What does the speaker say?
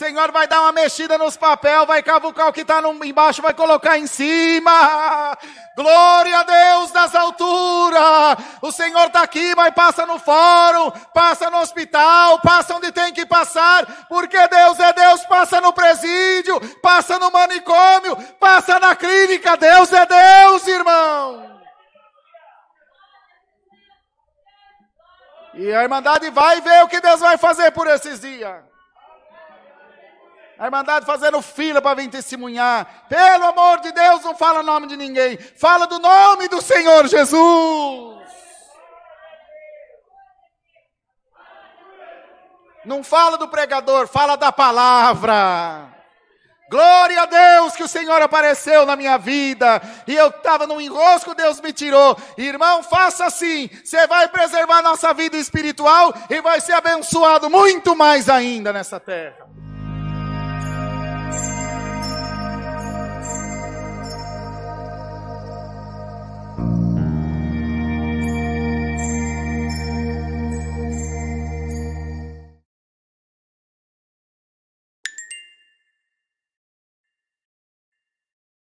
Senhor vai dar uma mexida nos papéis, vai cavucar o que está embaixo, vai colocar em cima. Glória a Deus das alturas. O Senhor está aqui, mas passa no fórum, passa no hospital, passa onde tem que passar, porque Deus é Deus, passa no presídio, passa no manicômio, passa na clínica. Deus é Deus, irmão. E a Irmandade vai ver o que Deus vai fazer por esses dias. A Irmandade fazendo fila para vir testemunhar. Pelo amor de Deus, não fala o nome de ninguém. Fala do nome do Senhor Jesus. Não fala do pregador, fala da palavra. Glória a Deus que o Senhor apareceu na minha vida. E eu estava num enrosco, Deus me tirou. Irmão, faça assim. Você vai preservar nossa vida espiritual e vai ser abençoado muito mais ainda nessa terra.